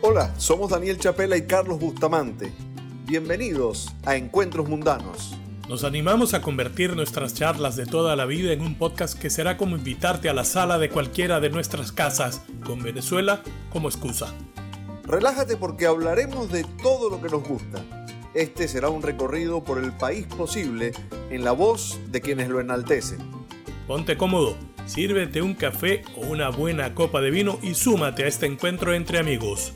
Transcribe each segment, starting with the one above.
Hola, somos Daniel Chapela y Carlos Bustamante. Bienvenidos a Encuentros Mundanos. Nos animamos a convertir nuestras charlas de toda la vida en un podcast que será como invitarte a la sala de cualquiera de nuestras casas, con Venezuela como excusa. Relájate porque hablaremos de todo lo que nos gusta. Este será un recorrido por el país posible en la voz de quienes lo enaltecen. Ponte cómodo, sírvete un café o una buena copa de vino y súmate a este encuentro entre amigos.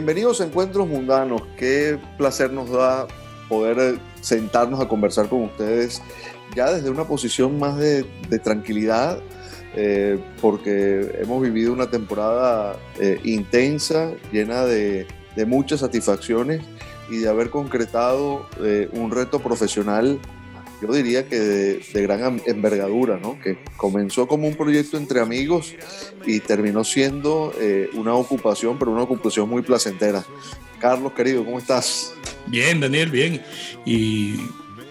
Bienvenidos a Encuentros Mundanos. Qué placer nos da poder eh, sentarnos a conversar con ustedes ya desde una posición más de, tranquilidad, eh, porque hemos vivido una temporada eh, intensa, llena de, muchas satisfacciones y de haber concretado un reto profesional yo diría que de, gran envergadura, ¿no? que comenzó como un proyecto entre amigos y terminó siendo eh, una ocupación, pero una ocupación muy placentera. Carlos, querido, ¿cómo estás? Bien, Daniel, bien. Y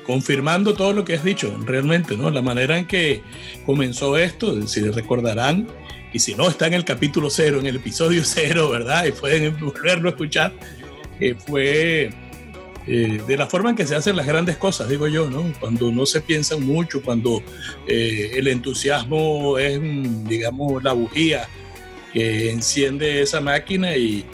confirmando todo lo que has dicho, realmente, ¿no? La manera en que comenzó esto, si recordarán, y si no, está en el capítulo cero, en el episodio cero, ¿verdad? Y pueden volverlo a escuchar, eh, fue eh, de la forma en que se hacen las grandes cosas, digo yo, ¿no? Cuando no se piensa mucho, cuando eh, el entusiasmo es, digamos, la bujía que enciende esa máquina y,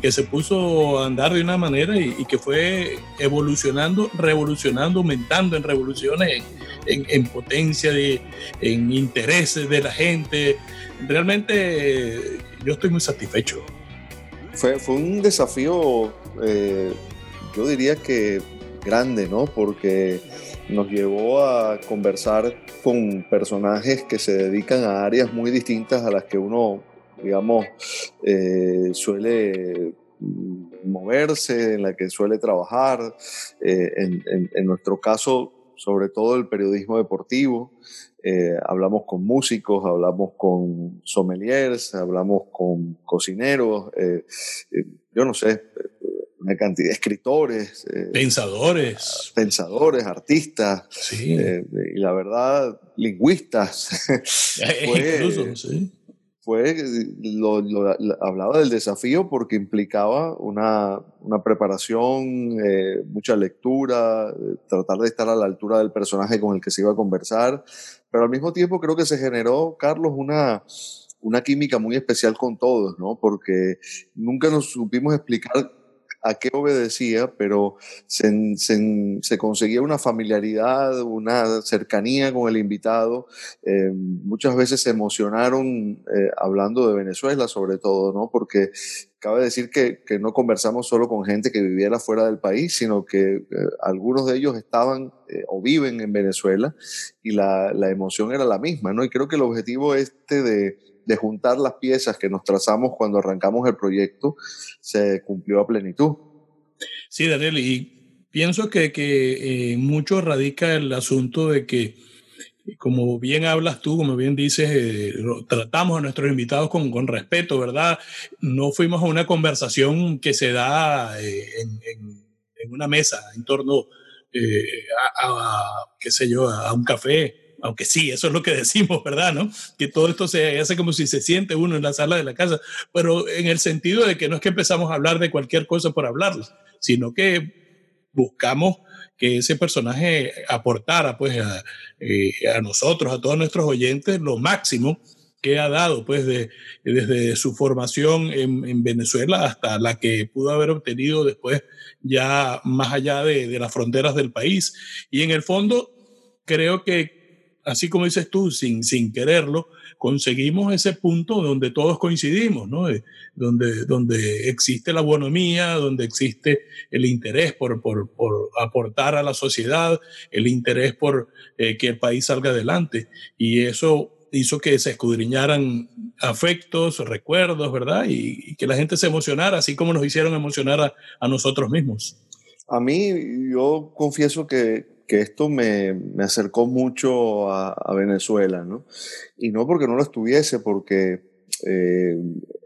que se puso a andar de una manera y, que fue evolucionando, revolucionando, aumentando en revoluciones, en, potencia, de, en intereses de la gente. Realmente yo estoy muy satisfecho. Fue, fue un desafío eh, yo diría que grande, ¿no? Porque nos llevó a conversar con personajes que se dedican a áreas muy distintas a las que uno, digamos, eh, suele moverse, en la que suele trabajar. Eh, en, nuestro caso, sobre todo el periodismo deportivo. Eh, hablamos con músicos, hablamos con sommeliers, hablamos con cocineros, yo no sé, una cantidad de escritores. Eh, pensadores. Pensadores, artistas. Sí. Eh, y la verdad, lingüistas. fue, Incluso, sí. Fue, lo, hablaba del desafío porque implicaba una, una preparación, eh, mucha lectura, tratar de estar a la altura del personaje con el que se iba a conversar, pero al mismo tiempo creo que se generó, Carlos, una, una química muy especial con todos, ¿no? Porque nunca nos supimos explicar a qué obedecía, pero se, se, conseguía una familiaridad, una cercanía con el invitado. Eh, muchas veces se emocionaron eh, hablando de Venezuela, sobre todo, ¿no? Porque cabe decir que, que, no conversamos solo con gente que viviera fuera del país, sino que eh, algunos de ellos estaban o viven en Venezuela y la, la emoción era la misma, ¿no? Y creo que el objetivo este de de juntar las piezas que nos trazamos cuando arrancamos el proyecto se cumplió a plenitud. Sí, Daniel, y pienso que, que eh, mucho radica el asunto de que, como bien hablas tú, como bien dices, eh, tratamos a nuestros invitados con, con, respeto, ¿verdad? No fuimos a una conversación que se da eh, en, en, en, una mesa en torno a, a, qué sé yo, a un café aunque sí, eso es lo que decimos, ¿verdad? ¿No? Que todo esto se hace como si se siente uno en la sala de la casa, pero en el sentido de que no es que empezamos a hablar de cualquier cosa por hablarlo, sino que buscamos que ese personaje aportara pues a, eh, a nosotros, a todos nuestros oyentes, lo máximo que ha dado pues de, desde su formación en, en, Venezuela hasta la que pudo haber obtenido después ya más allá de, de las fronteras del país. Y en el fondo creo que así como dices tú, sin, sin quererlo, conseguimos ese punto donde todos coincidimos, ¿no? donde, donde existe la bonomía, donde existe el interés por, por, por aportar a la sociedad, el interés por eh, que el país salga adelante. Y eso hizo que se escudriñaran afectos, recuerdos, ¿verdad? Y, que la gente se emocionara, así como nos hicieron emocionar a, a nosotros mismos. A mí, yo confieso que que esto me, me acercó mucho a, Venezuela, ¿no? Y no porque no lo estuviese, porque eh,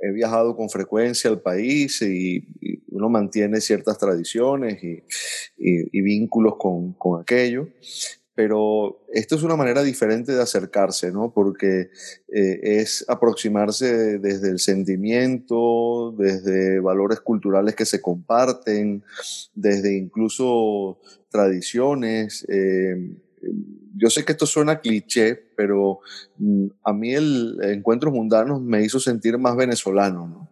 he viajado con frecuencia al país y, uno mantiene ciertas tradiciones y vínculos con, con aquello pero esto es una manera diferente de acercarse, ¿no? Porque eh, es aproximarse desde el sentimiento, desde valores culturales que se comparten, desde incluso tradiciones. Eh, yo sé que esto suena cliché, pero mm, a mí el Encuentros Mundanos me hizo sentir más venezolano, ¿no?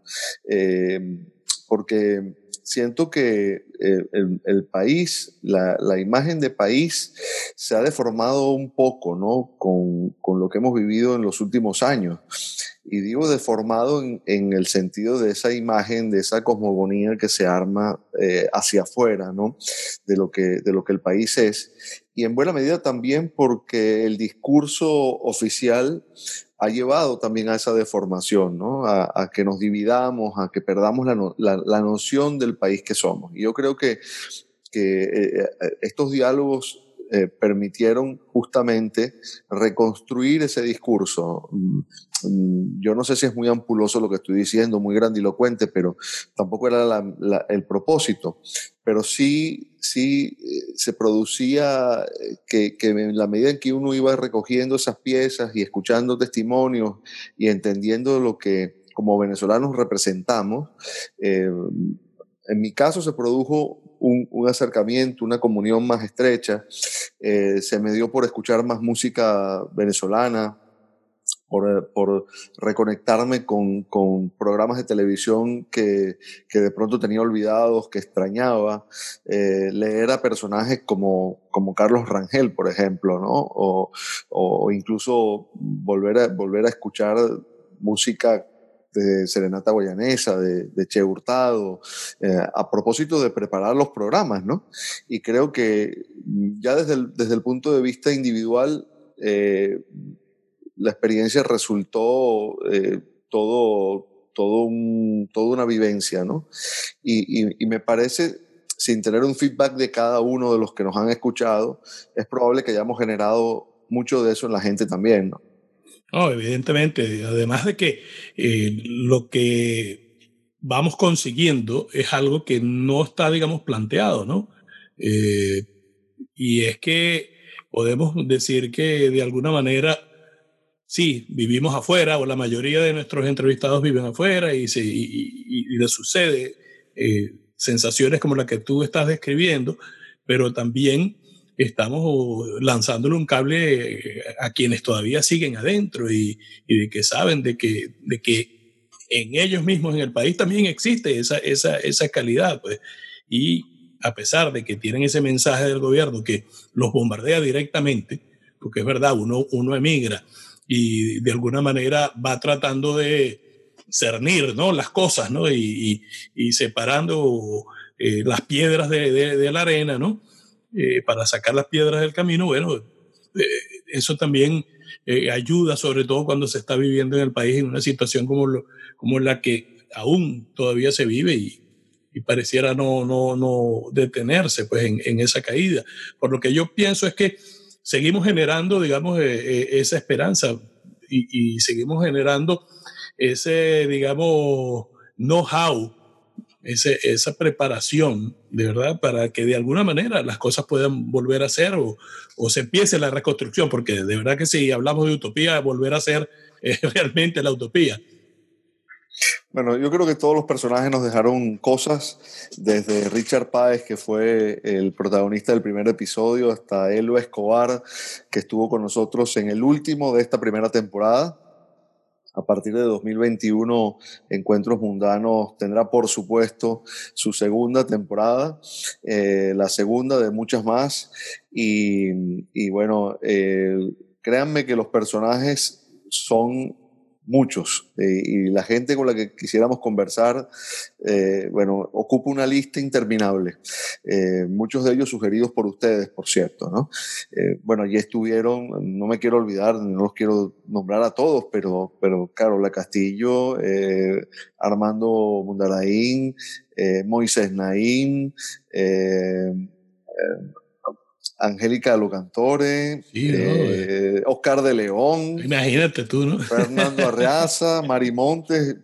Eh, porque siento que eh, el, el, país, la, la, imagen de país se ha deformado un poco, ¿no? Con, con, lo que hemos vivido en los últimos años. Y digo deformado en, en el sentido de esa imagen, de esa cosmogonía que se arma eh, hacia afuera, ¿no? De lo, que, de lo que el país es. Y en buena medida también porque el discurso oficial ha llevado también a esa deformación, ¿no? a, que nos dividamos, a que perdamos la, la, la, noción del país que somos. Y yo creo que, que eh, eh estos diálogos eh, permitieron justamente reconstruir ese discurso. Mm, yo no sé si es muy ampuloso lo que estoy diciendo, muy grandilocuente, pero tampoco era el propósito. Pero sí, sí eh, se producía eh, que, en la medida en que uno iba recogiendo esas piezas y escuchando testimonios y entendiendo lo que como venezolanos representamos, en mi caso se produjo un, un, acercamiento, una comunión más estrecha. Eh, se me dio por escuchar más música venezolana, por, por reconectarme con, con, programas de televisión que, que, de pronto tenía olvidados, que extrañaba, eh, leer a personajes como, como Carlos Rangel, por ejemplo, ¿no? O, o incluso volver a, volver a escuchar música de Serenata Guayanesa, de, Che Hurtado, eh, a propósito de preparar los programas, ¿no? Y creo que ya desde el, desde el punto de vista individual, eh, la experiencia resultó eh, todo, todo un, toda una vivencia, ¿no? Y, y me parece sin tener un feedback de cada uno de los que nos han escuchado, es probable que hayamos generado mucho de eso en la gente también, ¿no? No, evidentemente. Además de que eh, lo que vamos consiguiendo es algo que no está, digamos, planteado, ¿no? Eh, y es que podemos decir que de alguna manera, sí, vivimos afuera, o la mayoría de nuestros entrevistados viven afuera y, se, y, y, sucede eh, sensaciones como la que tú estás describiendo, pero también estamos lanzándole un cable a quienes todavía siguen adentro y, y de que saben de que, de que en ellos mismos, en el país, también existe esa, esa, esa calidad. Pues. Y a pesar de que tienen ese mensaje del gobierno que los bombardea directamente, porque es verdad, uno, uno emigra y de alguna manera va tratando de cernir ¿no? las cosas ¿no? y, y, separando eh, las piedras de, de, la arena ¿no? Eh, para sacar las piedras del camino, bueno, eh, eso también ayuda, sobre todo cuando se está viviendo en el país en una situación como, lo, como la que aún todavía se vive y, y pareciera no, no, no detenerse pues, en, en, esa caída. Por lo que yo pienso es que seguimos generando, digamos, eh, eh, esa esperanza y, y, seguimos generando ese, digamos, know-how, esa preparación, de verdad, para que de alguna manera las cosas puedan volver a ser o, se empiece la reconstrucción, porque de verdad que si hablamos de utopía, volver a ser es realmente la utopía. Bueno, yo creo que todos los personajes nos dejaron cosas, desde Richard Páez, que fue el protagonista del primer episodio, hasta Elo Escobar, que estuvo con nosotros en el último de esta primera temporada. A partir de 2021, Encuentros Mundanos tendrá, por supuesto, su segunda temporada, eh, la segunda de muchas más. Y, y bueno, eh, créanme que los personajes son muchos. Eh, y la gente con la que quisiéramos conversar, eh, bueno, ocupa una lista interminable. Eh, muchos de ellos sugeridos por ustedes, por cierto, ¿no? bueno, allí estuvieron, no me quiero olvidar, no los quiero nombrar a todos, pero, pero Carola Castillo, Armando Mundaraín, Moisés Naín, Angélica Locantore, eh, Oscar de León. Imagínate tú, ¿no? Fernando Arreaza, Mari Montes.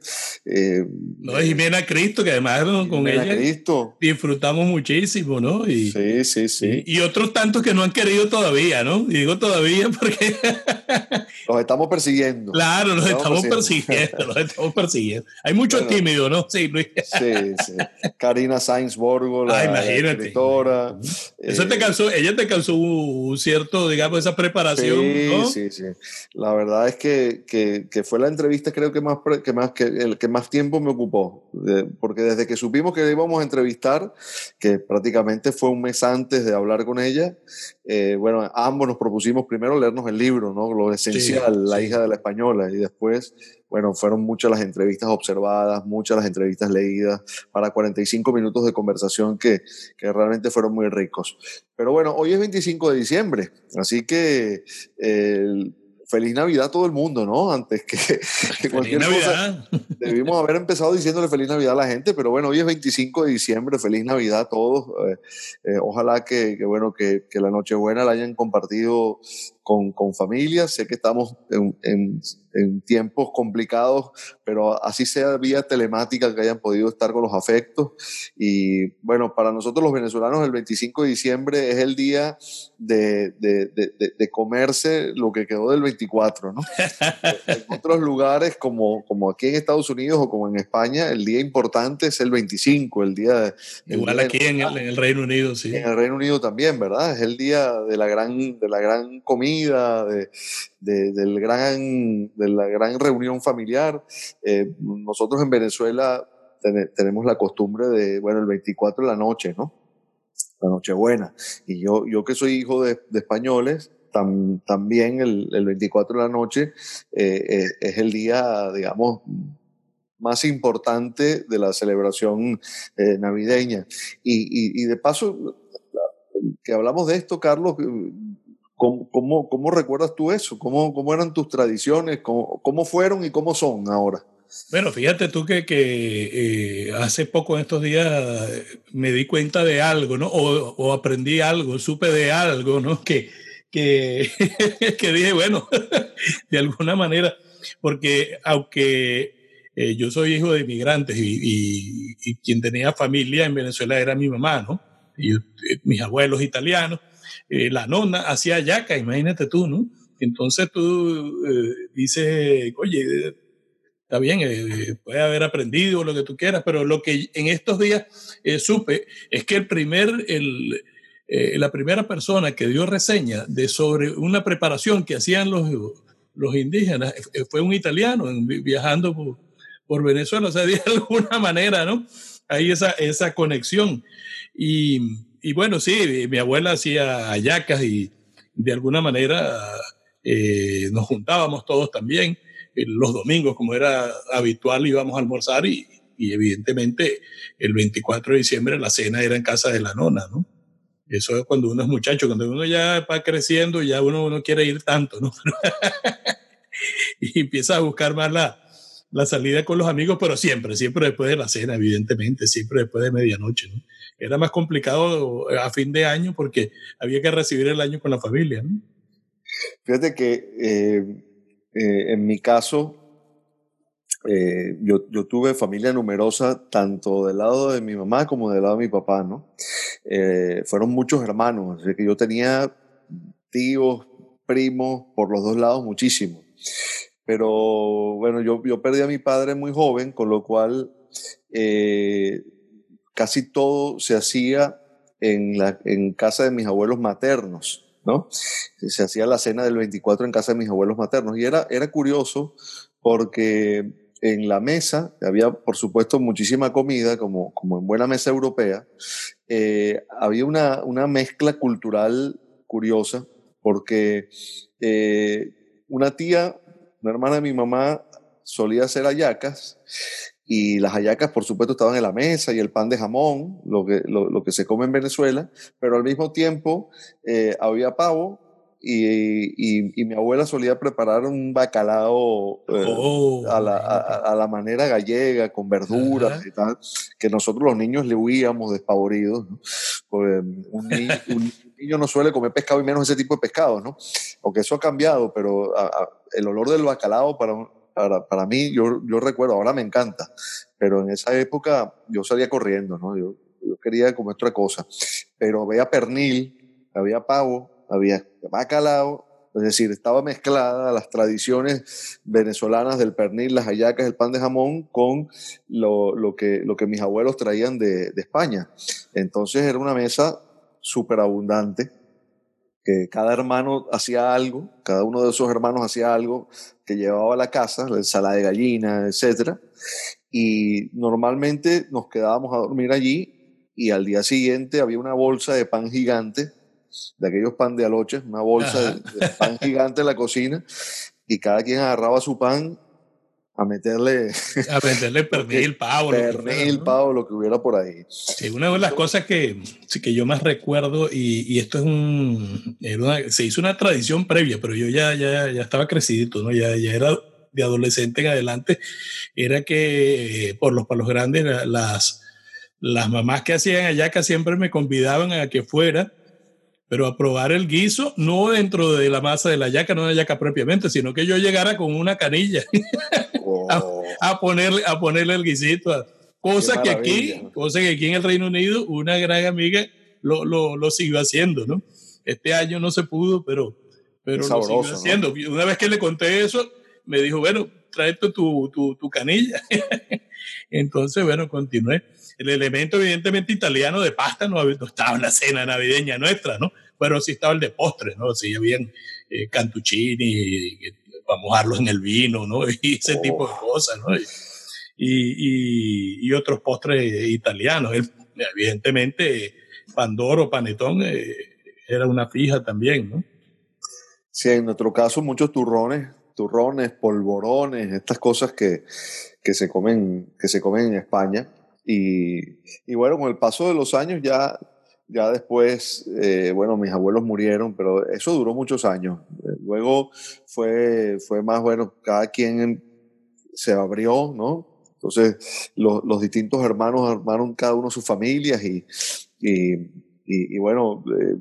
Eh, no, Jimena Cristo, que además con ella Cristo. disfrutamos muchísimo, ¿no? Y, sí, sí, sí. Y, otros tantos que no han querido todavía, ¿no? Y digo todavía porque... los estamos persiguiendo. Claro, los estamos, persiguiendo, los estamos persiguiendo. Hay muchos tímidos, ¿no? Sí, Luis. sí, sí. Karina Sainz Borgo, la ah, escritora. Eso te cansó, ella te alcanzó un cierto, digamos, esa preparación. Sí, sí, sí. La verdad es que, que, que, fue la entrevista creo que más, que más, que, el que más tiempo me ocupó, porque desde que supimos que íbamos a entrevistar, que prácticamente fue un mes antes de hablar con ella, eh, bueno, ambos nos propusimos primero leernos el libro, ¿no? Lo esencial, La hija de la española, y después bueno, fueron muchas las entrevistas observadas, muchas las entrevistas leídas para 45 minutos de conversación que, que realmente fueron muy ricos. Pero bueno, hoy es 25 de diciembre, así que el feliz Navidad a todo el mundo, ¿no? Antes que, que cualquier cosa. Debimos haber empezado diciéndole feliz Navidad a la gente, pero bueno, hoy es 25 de diciembre, feliz Navidad a todos. Eh, eh, ojalá que, que bueno, que, que, la Nochebuena la hayan compartido con, con familias. Sé que estamos en, en, en, tiempos complicados, pero así sea vía telemática que hayan podido estar con los afectos. Y bueno, para nosotros los venezolanos el 25 de diciembre es el día de, de, de, de comerse lo que quedó del 24, ¿no? en otros lugares como, como aquí en Estados Unidos o como en España, el día importante es el 25, el día... De, Igual aquí en el, en el, Reino Unido, sí. En el Reino Unido también, ¿verdad? Es el día de la gran, de la gran comida de, de, del gran, de la gran reunión familiar. Eh, nosotros en Venezuela tenemos la costumbre de, bueno, el 24 de la noche, ¿no? La Nochebuena. Y yo, yo que soy hijo de, de españoles, tam, también el, el, 24 de la noche eh, eh, es el día, digamos, más importante de la celebración eh, navideña. Y, y, y, de paso, que hablamos de esto, Carlos, ¿Cómo, cómo, cómo recuerdas tú eso? ¿Cómo, ¿Cómo, eran tus tradiciones? ¿Cómo, ¿Cómo, fueron y cómo son ahora? Bueno, fíjate tú que, que eh, hace poco en estos días me di cuenta de algo, ¿no? O, o aprendí algo, supe de algo, ¿no? Que, que, que dije, bueno, de alguna manera, porque aunque eh, yo soy hijo de inmigrantes y, y, y, quien tenía familia en Venezuela era mi mamá, ¿no? Y eh, mis abuelos italianos. Eh, la nona hacía yaca, imagínate tú, ¿no? Entonces tú eh, dices, oye, está bien, eh, puede haber aprendido lo que tú quieras, pero lo que en estos días eh, supe es que el primer, el, la primera persona que dio reseña de sobre una preparación que hacían los, los indígenas fue un italiano viajando por, por Venezuela, o sea, de alguna manera, ¿no? Hay esa, esa conexión. Y, y bueno, sí, mi abuela hacía ayacas y de alguna manera eh, nos juntábamos todos también. Eh, los domingos, como era habitual, íbamos a almorzar y, y, evidentemente el 24 de diciembre la cena era en casa de la nona, ¿no? Eso es cuando uno es muchacho, cuando uno ya va creciendo, ya uno no quiere ir tanto, ¿no? y empieza a buscar más la, la salida con los amigos, pero siempre, siempre después de la cena, evidentemente, siempre después de medianoche. ¿no? Era más complicado a fin de año porque había que recibir el año con la familia. Fíjate que eh, eh, en mi caso, eh, yo, yo, tuve familia numerosa tanto del lado de mi mamá como del lado de mi papá, ¿no? fueron muchos hermanos, así que yo tenía tíos, primos por los dos lados muchísimos. Pero bueno, yo, yo perdí a mi padre muy joven, con lo cual eh, casi todo se hacía en, la, en casa de mis abuelos maternos. ¿no? Se hacía la cena del 24 en casa de mis abuelos maternos. Y era, era curioso porque en la mesa había, por supuesto, muchísima comida, como, como en buena mesa europea. Eh, había una, una, mezcla cultural curiosa porque eh, una tía una hermana de mi mamá solía hacer hallacas y las hallacas, por supuesto, estaban en la mesa y el pan de jamón, lo que, lo, que se come en Venezuela, pero al mismo tiempo eh, había pavo y, y, mi abuela solía preparar un bacalao eh, oh, a, la, a, la, manera gallega, con verduras y tal, que nosotros los niños le huíamos despavoridos. Porque un, niño, no suele comer pescado y menos ese tipo de pescado, ¿no? Aunque eso ha cambiado, pero el olor del bacalao para, para, para, mí, yo, yo recuerdo, ahora me encanta, pero en esa época yo salía corriendo, ¿no? Yo, yo quería comer otra cosa. Pero veía pernil, había pavo, había bacalao, es decir, estaba mezclada las tradiciones venezolanas del pernil, las hallacas, el pan de jamón con lo, lo que, lo que mis abuelos traían de, de España. Entonces era una mesa súper abundante, que cada hermano hacía algo, cada uno de esos hermanos hacía algo que llevaba a la casa, la ensalada de gallina, etc. Y normalmente nos quedábamos a dormir allí y al día siguiente había una bolsa de pan gigante de aquellos pan de aloches, una bolsa de, pan gigante en la cocina, y cada quien agarraba su pan a meterle... A meterle pernil, pavo. Pernil, lo pavo, lo que hubiera por ahí. Sí, una de las cosas que, que yo más recuerdo, y, y esto es un... se hizo una tradición previa, pero yo ya, ya, ya estaba crecidito, ¿no? Ya, ya era de adolescente en adelante, era que por los palos grandes las, las mamás que hacían allá que siempre me convidaban a que fuera pero a probar el guiso, no dentro de la masa de la yaca, no de la yaca propiamente, sino que yo llegara con una canilla oh. a, ponerle, a ponerle el guisito. Cosa que aquí, cosa que aquí en el Reino Unido, una gran amiga lo, lo, lo siguió haciendo, ¿no? Este año no se pudo, pero, pero lo siguió haciendo. Una vez que le conté eso, me dijo, bueno, tráete tu, tu, tu canilla. Entonces, bueno, continué el elemento evidentemente italiano de pasta no, estaba en la cena navideña nuestra, ¿no? Pero sí estaba el de postre, ¿no? Sí, habían eh, cantuccini, para mojarlos en el vino, ¿no? Y ese oh. tipo de cosas, ¿no? Y, y, otros postres italianos. evidentemente, Pandoro, Panetón, eh, era una fija también, ¿no? Sí, en nuestro caso muchos turrones, turrones, polvorones, estas cosas que, que se comen, que se comen en España. Y, bueno, con el paso de los años ya, ya después, eh, bueno, mis abuelos murieron, pero eso duró muchos años. Luego fue, fue más, bueno, cada quien se abrió, ¿no? Entonces, los, los distintos hermanos armaron cada uno sus familias y, y, y, bueno, eh,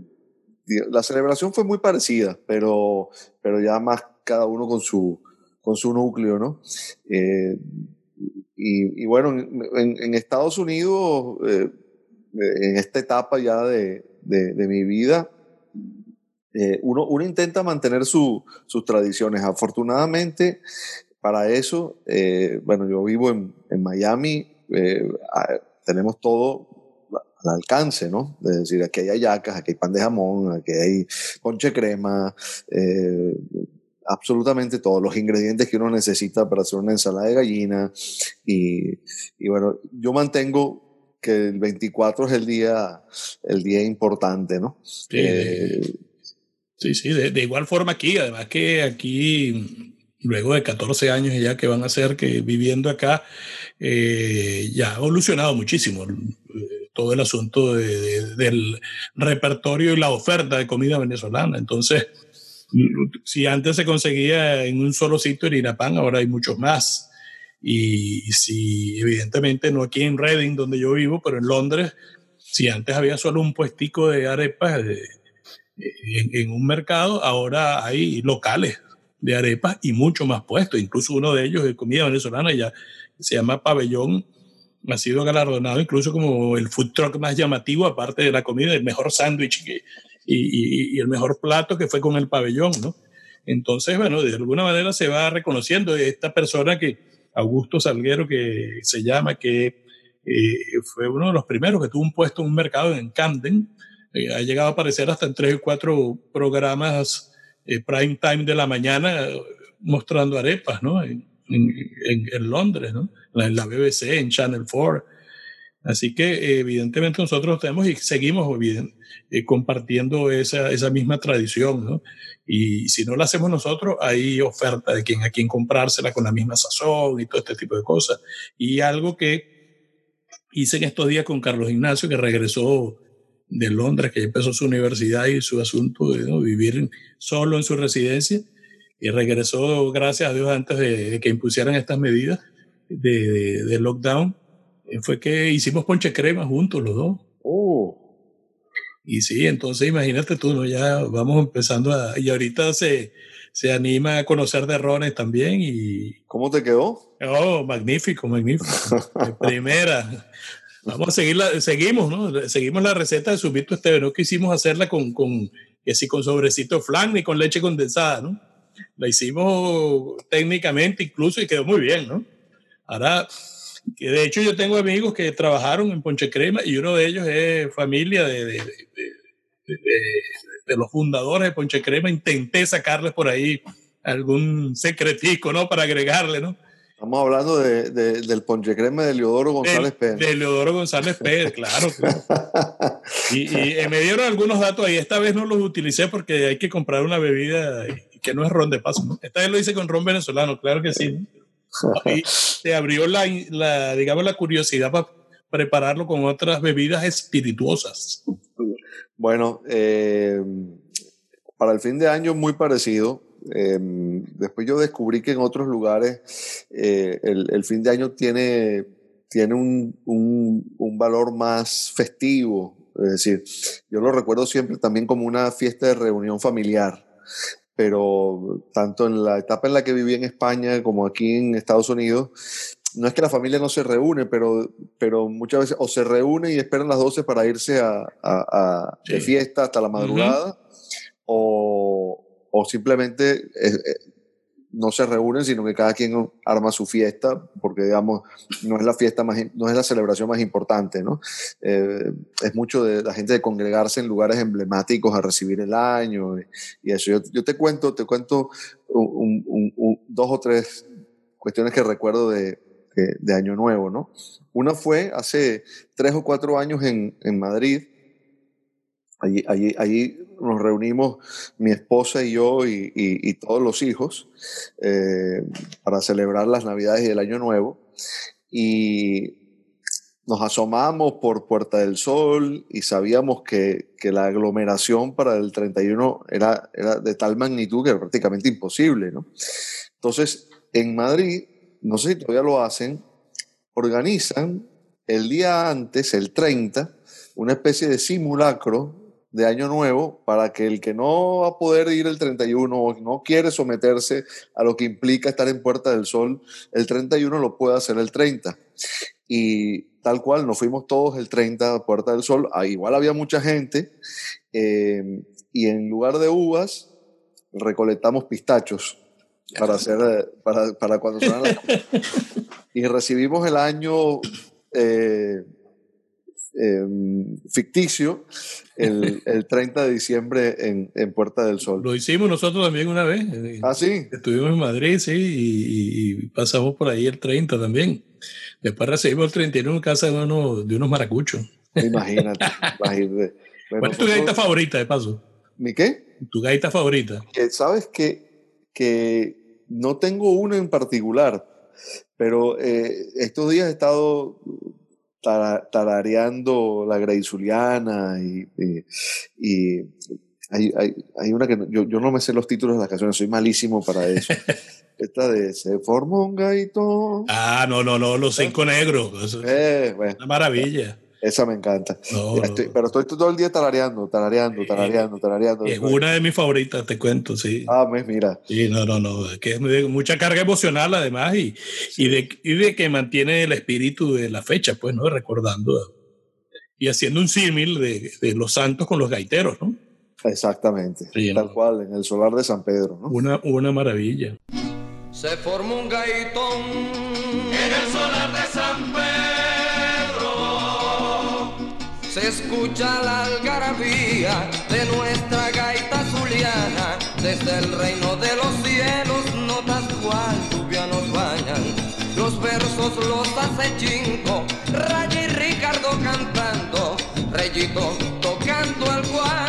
la celebración fue muy parecida, pero, pero ya más cada uno con su, con su núcleo, ¿no? Eh, y, bueno, en, Estados Unidos, eh, en esta etapa ya de, de, mi vida, eh, uno, uno, intenta mantener su, sus tradiciones. Afortunadamente, para eso, eh, bueno, yo vivo en, en Miami, tenemos todo al alcance, ¿no? Es decir, aquí hay ayacas, aquí hay pan de jamón, aquí hay ponche crema, absolutamente todos los ingredientes que uno necesita para hacer una ensalada de gallina. Y, bueno, yo mantengo que el 24 es el día, el día importante, ¿no? Sí, sí, de, igual forma aquí, además que aquí, luego de 14 años ya que van a ser que viviendo acá, eh, ya ha evolucionado muchísimo eh, todo el asunto del repertorio y la oferta de comida venezolana. Entonces, si antes se conseguía en un solo sitio en Irapán, ahora hay muchos más. Y si evidentemente no aquí en Reading, donde yo vivo, pero en Londres, si antes había solo un puestico de arepas en, un mercado, ahora hay locales de arepas y mucho más puestos. Incluso uno de ellos de comida venezolana ya se llama Pabellón. Ha sido galardonado incluso como el food truck más llamativo, aparte de la comida, el mejor sándwich y, y, el mejor plato que fue con el pabellón, ¿no? Entonces, bueno, de alguna manera se va reconociendo esta persona que, Augusto Salguero, que se llama, que eh, fue uno de los primeros que tuvo un puesto en un mercado en Camden. Eh, ha llegado a aparecer hasta en tres o cuatro programas eh, prime time de la mañana mostrando arepas, ¿no? En, Londres, ¿no? En la BBC, en Channel 4. Así que evidentemente nosotros tenemos y seguimos bien, compartiendo esa, esa, misma tradición, ¿no? Y si no la hacemos nosotros, hay oferta de quien a quien comprársela con la misma sazón y todo este tipo de cosas. Y algo que hice en estos días con Carlos Ignacio, que regresó de Londres, que empezó su universidad y su asunto de vivir solo en su residencia, y regresó, gracias a Dios, antes de, que impusieran estas medidas de, de, lockdown, eh, fue que hicimos ponche crema juntos los dos. Oh. Y sí, entonces imagínate tú, ¿no? Ya vamos empezando a... Y ahorita se, se anima a conocer de Rones también y... ¿Cómo te quedó? Oh, magnífico, magnífico. primera. Vamos a seguirla, seguimos, ¿no? Seguimos la receta de Subito Esteve. No quisimos hacerla con, con, que sí, con sobrecito flan ni con leche condensada, ¿no? La hicimos técnicamente incluso y quedó muy bien, ¿no? Ahora que de hecho yo tengo amigos que trabajaron en Ponche Crema y uno de ellos es familia de, de, de, de los fundadores de Ponche Crema. Intenté sacarles por ahí algún secretico, ¿no? Para agregarle, ¿no? Estamos hablando de, del Ponche Crema de Leodoro González Pérez. De Leodoro González Pérez, claro. Y, y, me dieron algunos datos ahí. Esta vez no los utilicé porque hay que comprar una bebida que no es ron de paso. ¿no? Esta vez lo hice con ron venezolano, claro que sí. ¿No? te abrió la, la, digamos, la curiosidad para prepararlo con otras bebidas espirituosas. Bueno, eh, para el fin de año muy parecido. Eh, después yo descubrí que en otros lugares eh, el, el, fin de año tiene, tiene un, un, un, valor más festivo. Es decir, yo lo recuerdo siempre también como una fiesta de reunión familiar pero tanto en la etapa en la que viví en España como aquí en Estados Unidos, no es que la familia no se reúne, pero, pero muchas veces o se reúne y esperan las 12 para irse a, a, de fiesta hasta la madrugada, o, o, simplemente eh, no se reúnen, sino que cada quien arma su fiesta, porque digamos, no es la fiesta más, no es la celebración más importante, ¿no? Eh, es mucho de la gente de congregarse en lugares emblemáticos a recibir el año y, eso. Yo, te cuento, te cuento dos o tres cuestiones que recuerdo de, de, de, Año Nuevo, ¿no? Una fue hace tres o cuatro años en, en Madrid, Allí, allí, allí, nos reunimos mi esposa y yo y, y, todos los hijos eh, para celebrar las Navidades y el Año Nuevo. Y nos asomamos por Puerta del Sol y sabíamos que, que la aglomeración para el 31 era, era de tal magnitud que era prácticamente imposible. ¿no? Entonces, en Madrid, no sé si todavía lo hacen, organizan el día antes, el 30, una especie de simulacro de Año Nuevo para que el que no va a poder ir el 31 o no quiere someterse a lo que implica estar en Puerta del Sol el 31 lo pueda hacer el 30. Y tal cual, nos fuimos todos el 30 a Puerta del Sol. Ah, igual había mucha gente eh, y en lugar de uvas recolectamos pistachos para hacer para, para cuando y recibimos el año eh, em, ficticio el, el, 30 de diciembre en, en, Puerta del Sol. Lo hicimos nosotros también una vez. Ah, sí. Estuvimos en Madrid, sí, y, y pasamos por ahí el 30 también. Después recibimos el 31 en casa de, uno, de unos maracuchos. Imagínate. imagínate. Bueno, ¿Cuál es tu gaita favorita, de paso? ¿Mi qué? ¿Tu gaita favorita? Sabes que, que no tengo una en particular, pero eh, estos días he estado tarareando la Graisuliana y, y, y hay, hay, hay, una que yo, yo, no me sé los títulos de las canciones, soy malísimo para eso. Esta de Se formó un gaito. Ah, no, no, no, los cinco negros. Eh, bueno, una maravilla. Esa me encanta. No, estoy, pero estoy todo el día tarareando, tarareando, tarareando, tarareando. Es una de mis favoritas, te cuento, sí. Ah, pues mira. Sí, no, no, no. Es que es mucha carga emocional además y, sí. y, de, y de que mantiene el espíritu de la fecha, pues, ¿no? Recordando y haciendo un símil de, de, los santos con los gaiteros, ¿no? Exactamente. Sí, tal ¿no? cual, en el solar de San Pedro, ¿no? Una, una maravilla. Se formó un gaitón se escucha la algarabía de nuestra gaita zuliana. Desde el reino de los cielos, notas cual lluvia nos bañan. Los versos los hace Chingo, Raya y Ricardo cantando, Reyito tocando el cuatro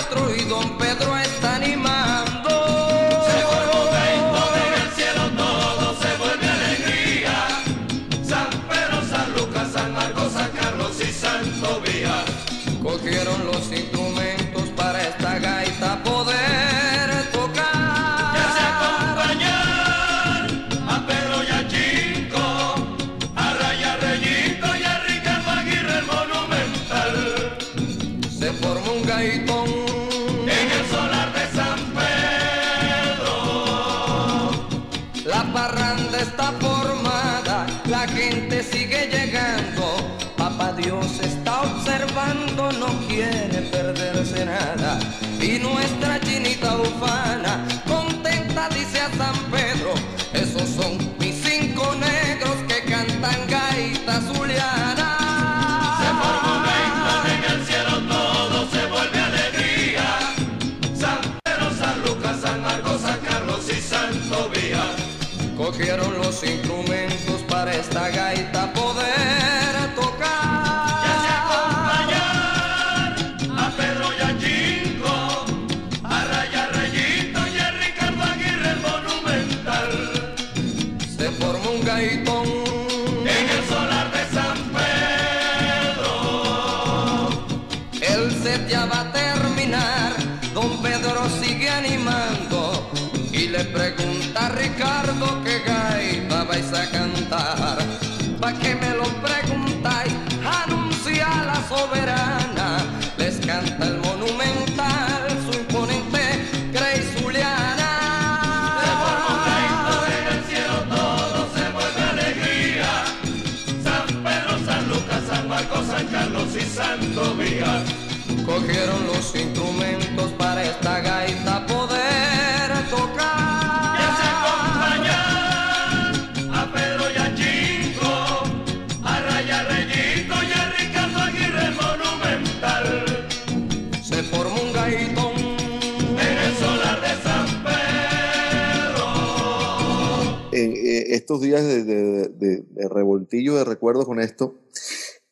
estos días de, de, de, de revoltillo de recuerdos con esto,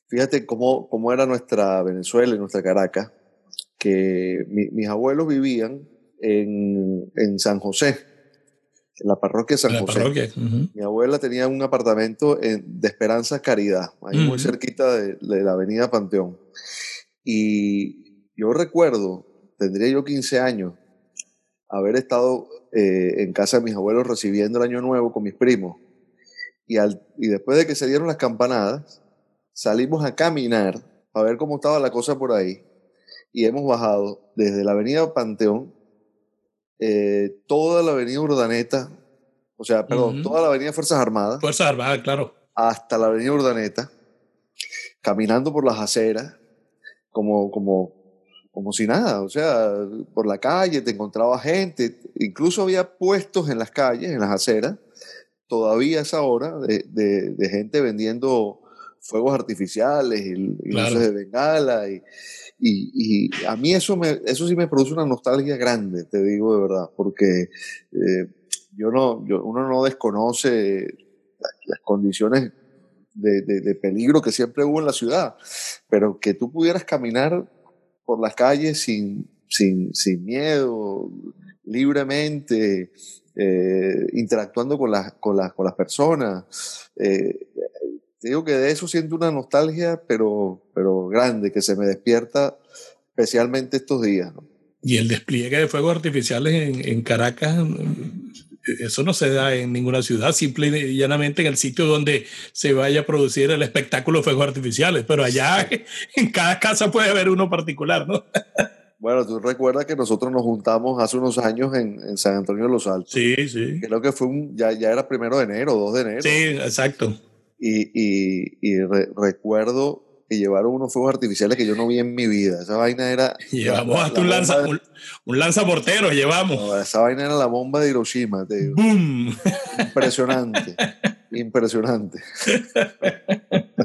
fíjate cómo, cómo era nuestra Venezuela y nuestra Caracas, que mi, mis abuelos vivían en, en, San José, en la parroquia de San La José. parroquia. Mi abuela tenía un apartamento en- de Esperanza Caridad, ahí muy cerquita de, de la avenida Panteón. Y yo recuerdo, tendría yo 15 años, haber estado eh, en casa de mis abuelos recibiendo el año nuevo con mis primos. Y, al, y después de que se dieron las campanadas, salimos a caminar a ver cómo estaba la cosa por ahí. Y hemos bajado desde la avenida Panteón, eh, toda la avenida Urdaneta, o sea, perdón, toda la avenida Fuerzas Armadas, Fuerza Armada, claro. hasta la avenida Urdaneta, caminando por las aceras, como, como, como si nada, o sea, por la calle te encontraba gente, incluso había puestos en las calles, en las aceras, todavía a esa hora, de, de, de gente vendiendo fuegos artificiales y, y luces de bengala y, y, y, a mí eso, me, eso sí me produce una nostalgia grande, te digo de verdad, porque eh, yo no, yo, uno no desconoce las condiciones de, peligro que siempre hubo en la ciudad, pero que tú pudieras caminar por las calles sin, sin, sin miedo, libremente, eh, interactuando con las, con, las, con las personas. Eh, digo que de eso siento una nostalgia, pero, pero grande, que se me despierta especialmente estos días. Y el despliegue de fuegos artificiales en, en, Caracas, eso no se da en ninguna ciudad, simple y llanamente en el sitio donde se vaya a producir el espectáculo de fuegos artificiales, pero allá en cada casa puede haber uno particular, ¿no? Bueno, tú recuerdas que nosotros nos juntamos hace unos años en, en San Antonio de los Altos. Sí, sí. Creo que fue un, ya, ya era primero de enero, 2 de enero. Sí, exacto. Y, y, y re, recuerdo que llevaron unos fuegos artificiales que yo no vi en mi vida. Esa vaina era. Llevamos hasta un, lanza, de, un, un lanzamortero, llevamos. No, esa vaina era la bomba de Hiroshima, te digo. ¡Boom! Impresionante. impresionante.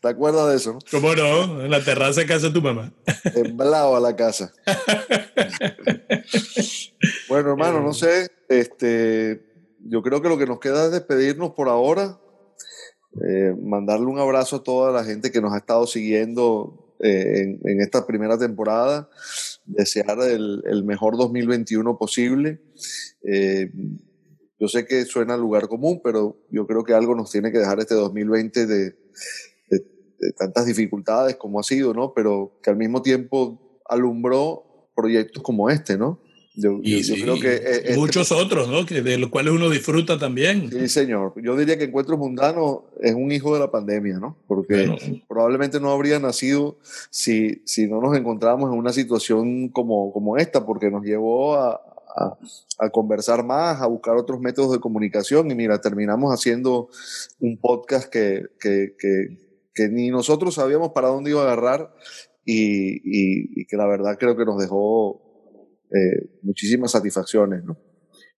¿Te acuerdas de eso? No? ¿Cómo no? En la terraza de casa de tu mamá. Temblaba la casa. bueno, hermano, no sé. Este, yo creo que lo que nos queda es despedirnos por ahora. Eh, mandarle un abrazo a toda la gente que nos ha estado siguiendo eh, en, esta primera temporada. Desear el, mejor 2021 posible. Eh, yo sé que suena lugar común, pero yo creo que algo nos tiene que dejar este 2020 de, de, de, tantas dificultades como ha sido, ¿no? Pero que al mismo tiempo alumbró proyectos como este, ¿no? Yo, y yo, sí, yo creo que este, muchos otros, ¿no? Que de los cuales uno disfruta también. Sí, señor. Yo diría que Encuentros Mundanos es un hijo de la pandemia, ¿no? Porque bueno. probablemente no habría nacido si, si no nos encontramos en una situación como, como esta, porque nos llevó a, a, a, conversar más, a buscar otros métodos de comunicación y mira, terminamos haciendo un podcast que, que, que, que ni nosotros sabíamos para dónde iba a agarrar y, y, y que la verdad creo que nos dejó eh, muchísimas satisfacciones, ¿no?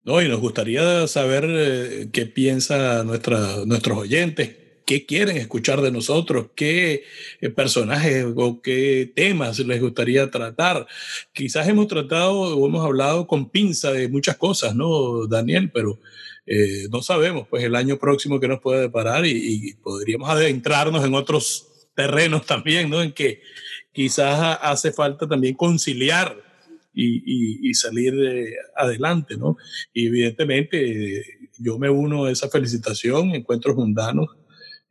No, y nos gustaría saber eh, qué piensan nuestros oyentes, qué quieren escuchar de nosotros, qué eh, personajes o qué temas les gustaría tratar. Quizás hemos tratado o hemos hablado con pinza de muchas cosas, ¿no, Daniel? Pero eh, no sabemos, pues el año próximo que nos puede deparar y, y, podríamos adentrarnos en otros terrenos también, ¿no? En que quizás hace falta también conciliar y, y, y, salir de adelante, ¿no? Y evidentemente yo me uno a esa felicitación, Encuentros Mundanos,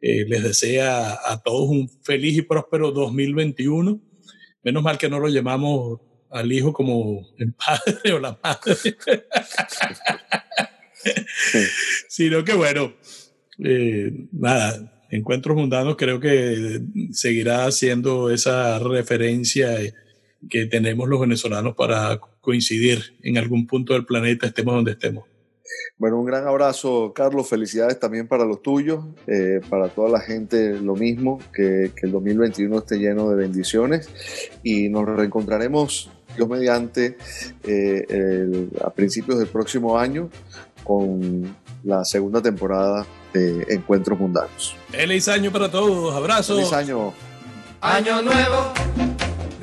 eh, les desea a todos un feliz y próspero 2021. Menos mal que no lo llamamos al hijo como el padre o la madre, sino que bueno, eh, nada, Encuentros Mundanos creo que seguirá siendo esa referencia que tenemos los venezolanos para coincidir en algún punto del planeta, estemos donde estemos. Bueno, un gran abrazo, Carlos. Felicidades también para los tuyos, eh, para toda la gente lo mismo, que, que, el 2021 esté lleno de bendiciones y nos reencontraremos, Dios mediante, eh, el, a principios del próximo año con la segunda temporada de Encuentros Mundanos. Feliz año para todos, abrazos. Feliz año. Año nuevo,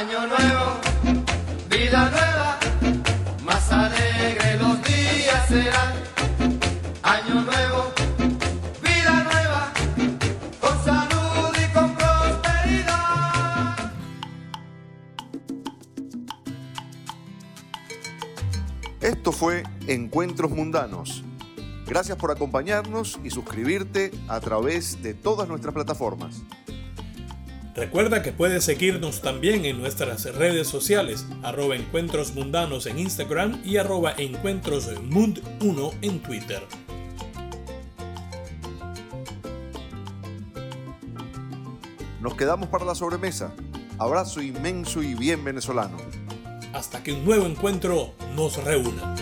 Año nuevo, vida nueva más alegre los días serán. Año nuevo, vida nueva, con salud y con prosperidad. Esto fue Encuentros Mundanos. Gracias por acompañarnos y suscribirte a través de todas nuestras plataformas. Recuerda que puedes seguirnos también en nuestras redes sociales, arroba encuentros mundanos en Instagram y arroba encuentrosmund1 en Twitter. Nos quedamos para la sobremesa. Abrazo inmenso y bien venezolano. Hasta que un nuevo encuentro nos reúna.